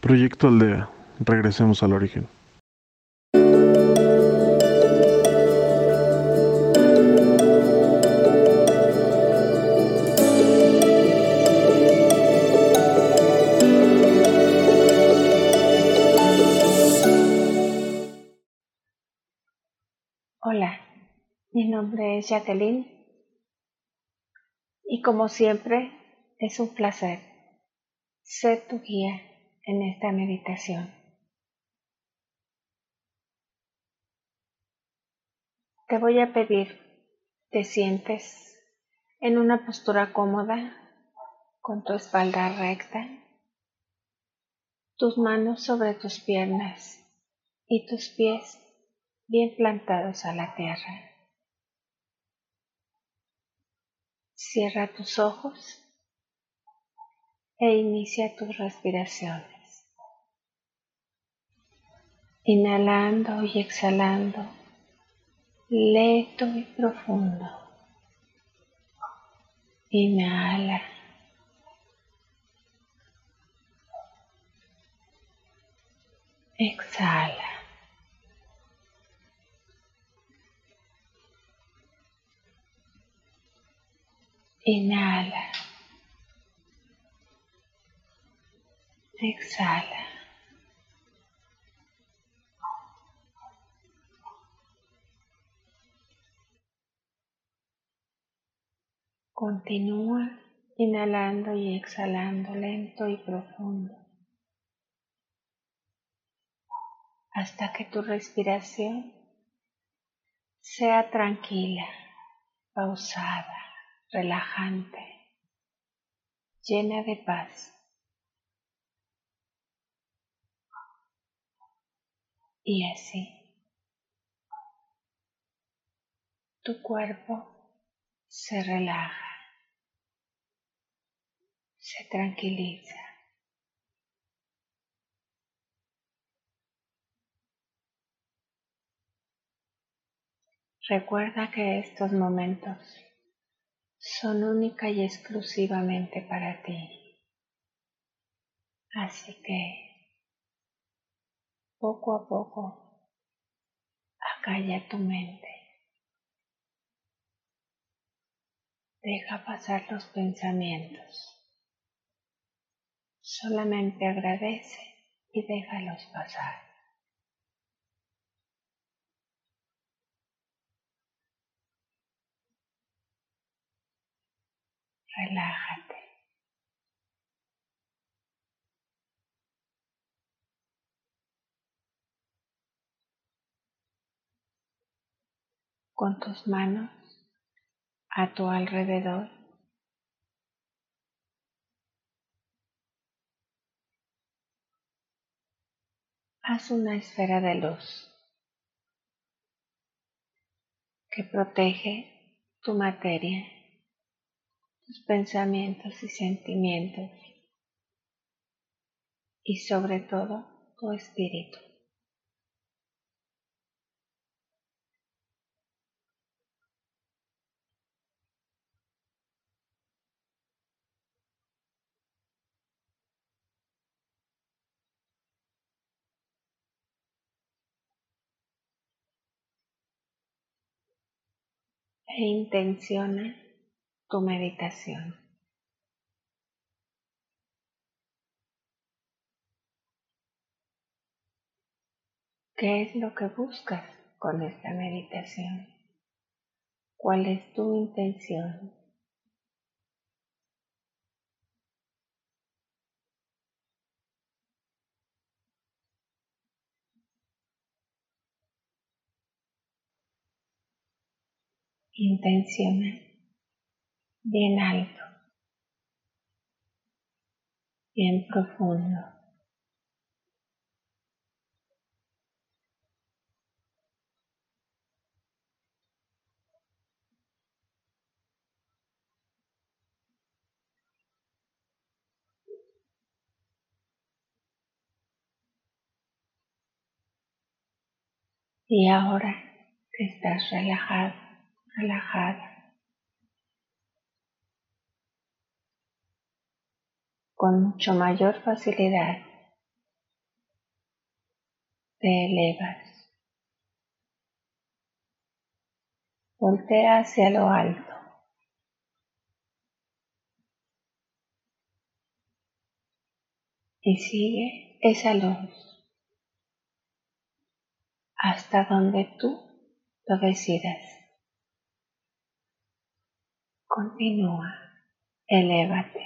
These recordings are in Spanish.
Proyecto Aldea. Regresemos al origen. Hola, mi nombre es Jacqueline y como siempre es un placer ser tu guía en esta meditación. Te voy a pedir te sientes en una postura cómoda con tu espalda recta, tus manos sobre tus piernas y tus pies bien plantados a la tierra. Cierra tus ojos e inicia tus respiraciones. Inhalando y exhalando, lento y profundo. Inhala. Exhala. Inhala. Exhala. Continúa inhalando y exhalando lento y profundo hasta que tu respiración sea tranquila, pausada, relajante, llena de paz. Y así, tu cuerpo se relaja se tranquiliza. Recuerda que estos momentos son única y exclusivamente para ti. Así que poco a poco acalla tu mente. Deja pasar los pensamientos. Solamente agradece y déjalos pasar. Relájate. Con tus manos a tu alrededor haz una esfera de luz que protege tu materia, tus pensamientos y sentimientos y sobre todo tu espíritu. E intenciona tu meditación. ¿Qué es lo que buscas con esta meditación? ¿Cuál es tu intención? Intenciona bien alto, bien profundo. Y ahora que estás relajado, relajada, con mucho mayor facilidad te elevas. Voltea hacia lo alto. Y sigue esa luz hasta donde tú lo decidas. Continúa, elévate.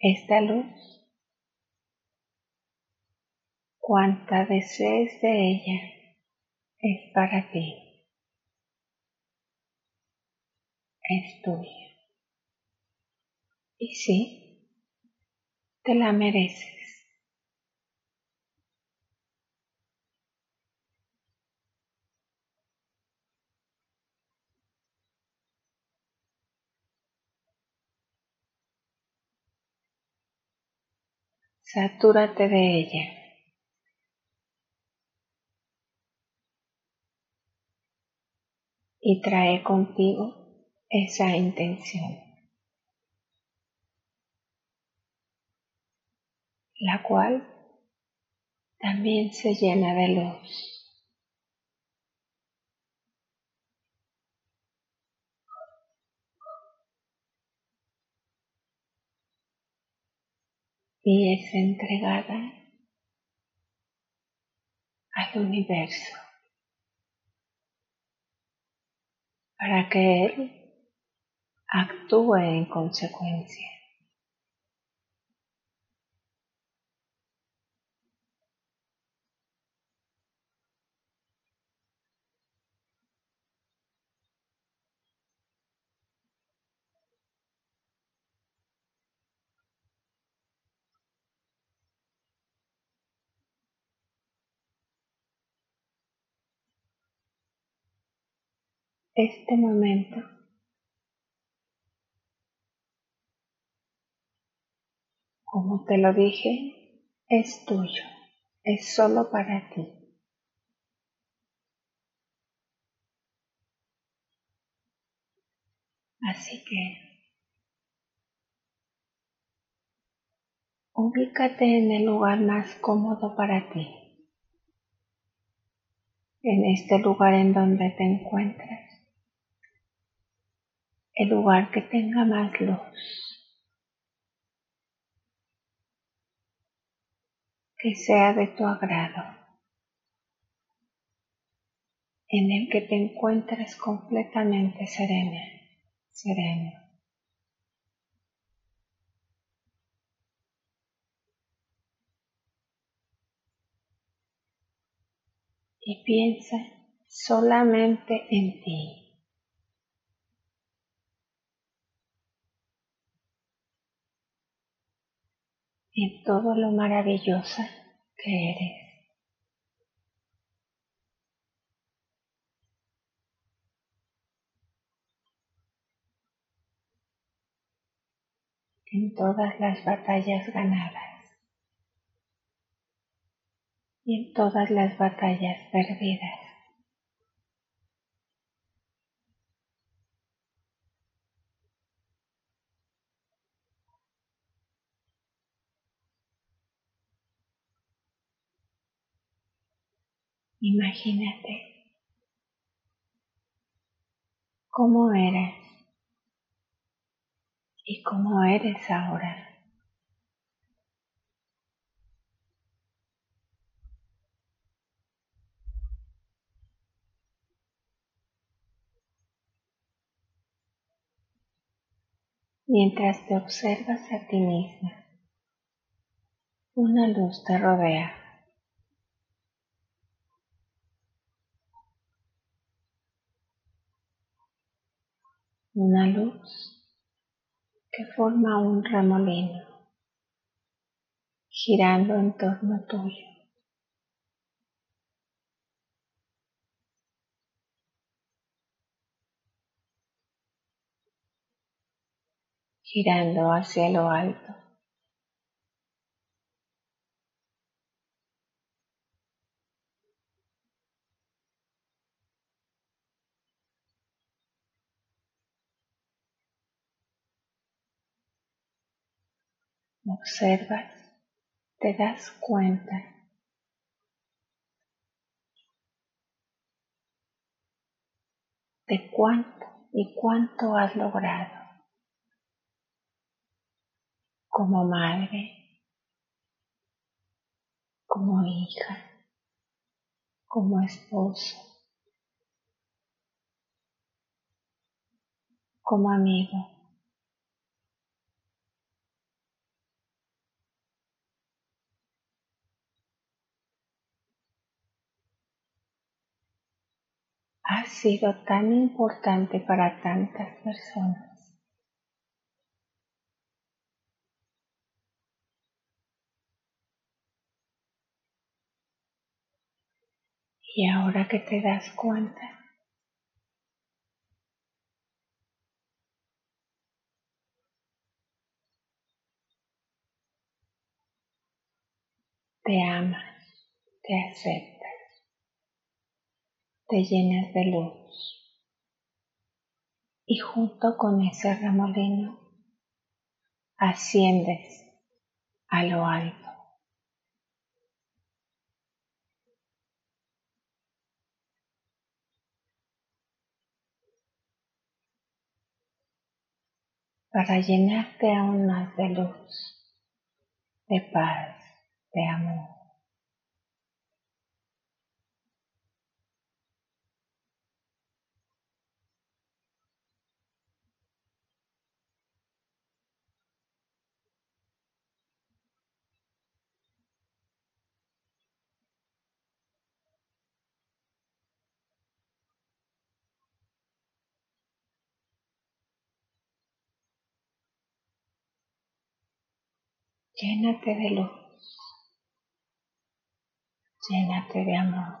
Esta luz, cuanta desees de ella, es para ti, es tuya. Y sí, te la mereces. Satúrate de ella. Y trae contigo esa intención, la cual también se llena de luz. Y es entregada al universo para que Él actúe en consecuencia. Este momento. Como te lo dije, es tuyo, es solo para ti. Así que ubícate en el lugar más cómodo para ti, en este lugar en donde te encuentras el lugar que tenga más luz, que sea de tu agrado, en el que te encuentres completamente serena, sereno. Y piensa solamente en ti. En todo lo maravillosa que eres. En todas las batallas ganadas y en todas las batallas perdidas. Imagínate cómo eres y cómo eres ahora. Mientras te observas a ti misma, una luz te rodea. Una luz que forma un remolino girando en torno tuyo. girando hacia lo alto. Observas, te das cuenta de cuánto y cuánto has logrado como madre, como hija, como esposo, como amigo. Ha sido tan importante para tantas personas. Y ahora que te das cuenta, te amas, te aceptas te llenas de luz y junto con ese remolino asciendes a lo alto. para llenarte aún más de luz, de paz, de amor. Llénate de luz. Llénate de amor.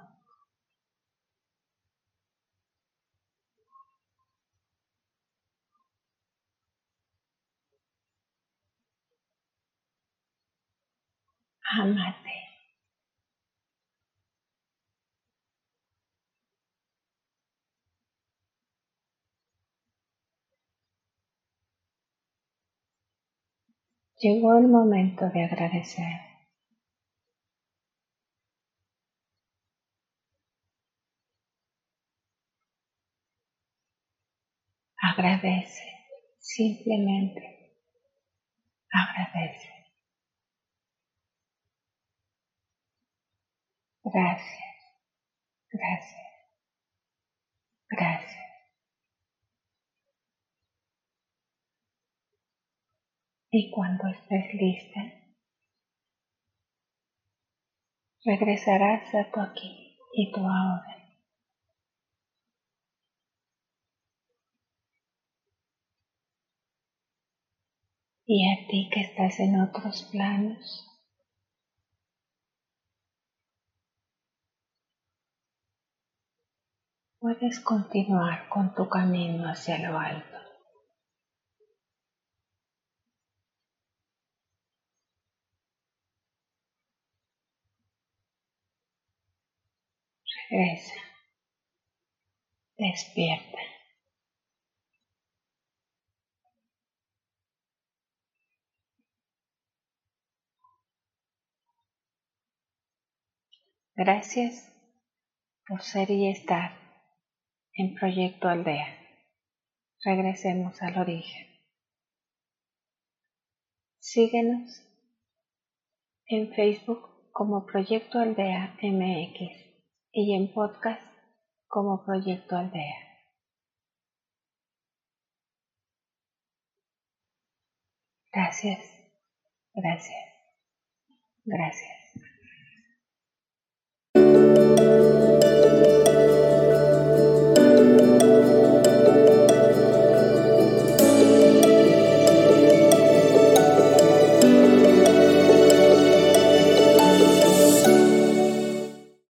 Amate. Llegó el momento de agradecer. Agradece, simplemente agradece. Gracias, gracias, gracias. Y cuando estés lista, regresarás a tu aquí y tu ahora. Y a ti que estás en otros planos, puedes continuar con tu camino hacia lo alto. Regresa. Despierta. Gracias por ser y estar en Proyecto Aldea. Regresemos al origen. Síguenos en Facebook como Proyecto Aldea MX y en podcast como Proyecto Aldea. Gracias, gracias, gracias.